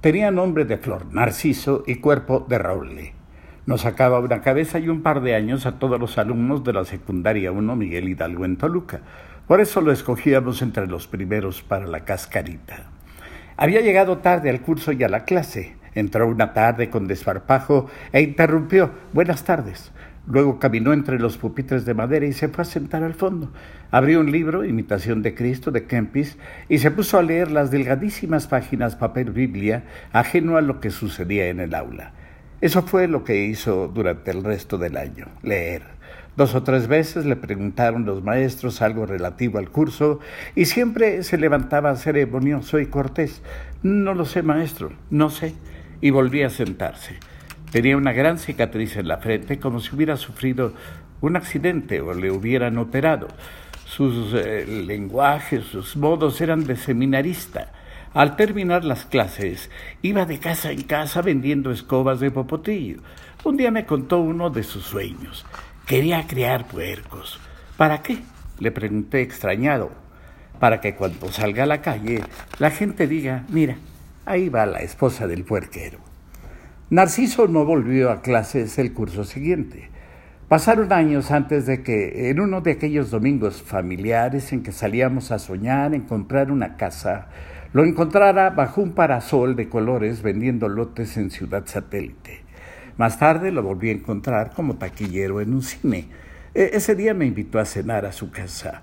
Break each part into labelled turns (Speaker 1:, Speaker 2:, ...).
Speaker 1: Tenía nombre de flor, narciso y cuerpo de roble. Nos sacaba una cabeza y un par de años a todos los alumnos de la secundaria 1 Miguel Hidalgo en Toluca. Por eso lo escogíamos entre los primeros para la cascarita. Había llegado tarde al curso y a la clase. Entró una tarde con desfarpajo e interrumpió. Buenas tardes. Luego caminó entre los pupitres de madera y se fue a sentar al fondo. Abrió un libro, Imitación de Cristo, de Kempis, y se puso a leer las delgadísimas páginas papel Biblia, ajeno a lo que sucedía en el aula. Eso fue lo que hizo durante el resto del año, leer. Dos o tres veces le preguntaron los maestros algo relativo al curso y siempre se levantaba ceremonioso y cortés. No lo sé, maestro, no sé. Y volvía a sentarse. Tenía una gran cicatriz en la frente, como si hubiera sufrido un accidente o le hubieran operado. Sus eh, lenguajes, sus modos eran de seminarista. Al terminar las clases, iba de casa en casa vendiendo escobas de popotillo. Un día me contó uno de sus sueños. Quería criar puercos. ¿Para qué? Le pregunté extrañado. Para que cuando salga a la calle, la gente diga, mira, ahí va la esposa del puerquero. Narciso no volvió a clases el curso siguiente. Pasaron años antes de que, en uno de aquellos domingos familiares en que salíamos a soñar en comprar una casa, lo encontrara bajo un parasol de colores vendiendo lotes en Ciudad Satélite. Más tarde lo volví a encontrar como taquillero en un cine. E, ese día me invitó a cenar a su casa.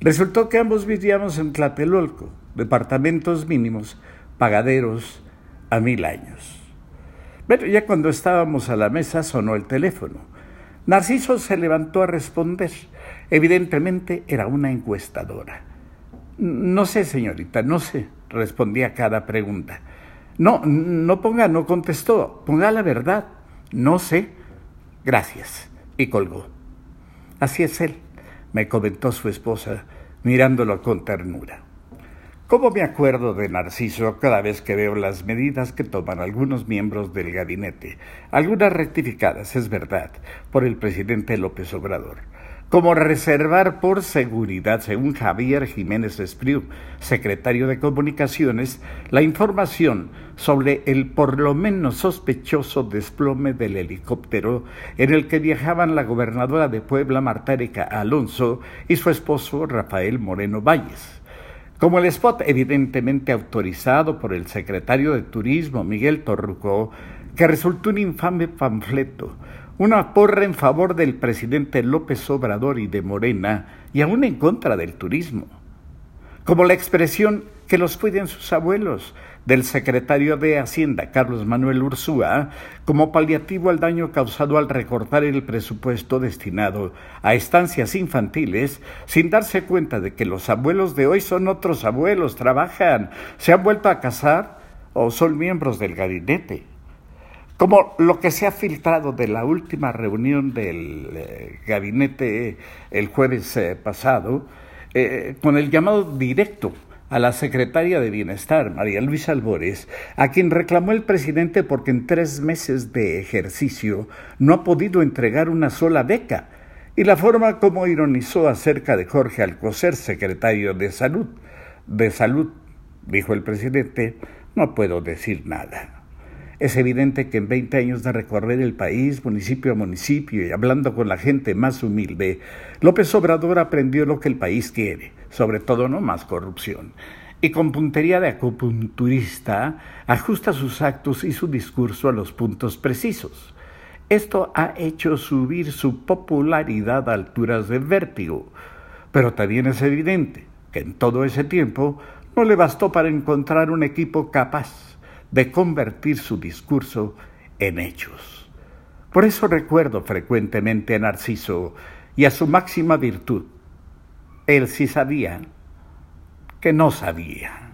Speaker 1: Resultó que ambos vivíamos en Tlatelolco, departamentos mínimos, pagaderos a mil años. Pero ya cuando estábamos a la mesa sonó el teléfono. Narciso se levantó a responder. Evidentemente era una encuestadora. No sé, señorita, no sé, respondía cada pregunta. No, no ponga, no contestó, ponga la verdad. No sé. Gracias. Y colgó. Así es él, me comentó su esposa, mirándolo con ternura. ¿Cómo me acuerdo de Narciso cada vez que veo las medidas que toman algunos miembros del gabinete? Algunas rectificadas, es verdad, por el presidente López Obrador. Como reservar por seguridad, según Javier Jiménez Espriu, secretario de Comunicaciones, la información sobre el por lo menos sospechoso desplome del helicóptero en el que viajaban la gobernadora de Puebla, Marta Alonso, y su esposo, Rafael Moreno Valles. Como el spot evidentemente autorizado por el secretario de Turismo, Miguel Torruco, que resultó un infame panfleto, una porra en favor del presidente López Obrador y de Morena, y aún en contra del turismo. Como la expresión que los cuiden sus abuelos, del secretario de Hacienda, Carlos Manuel Ursúa, como paliativo al daño causado al recortar el presupuesto destinado a estancias infantiles, sin darse cuenta de que los abuelos de hoy son otros abuelos, trabajan, se han vuelto a casar o son miembros del gabinete. Como lo que se ha filtrado de la última reunión del eh, gabinete el jueves eh, pasado, eh, con el llamado directo a la secretaria de Bienestar, María Luisa Albores, a quien reclamó el presidente porque en tres meses de ejercicio no ha podido entregar una sola beca, y la forma como ironizó acerca de Jorge Alcocer, secretario de Salud. De Salud, dijo el presidente, no puedo decir nada. Es evidente que en 20 años de recorrer el país, municipio a municipio y hablando con la gente más humilde, López Obrador aprendió lo que el país quiere, sobre todo no más corrupción. Y con puntería de acupunturista, ajusta sus actos y su discurso a los puntos precisos. Esto ha hecho subir su popularidad a alturas de vértigo. Pero también es evidente que en todo ese tiempo no le bastó para encontrar un equipo capaz de convertir su discurso en hechos. Por eso recuerdo frecuentemente a Narciso y a su máxima virtud. Él sí sabía que no sabía.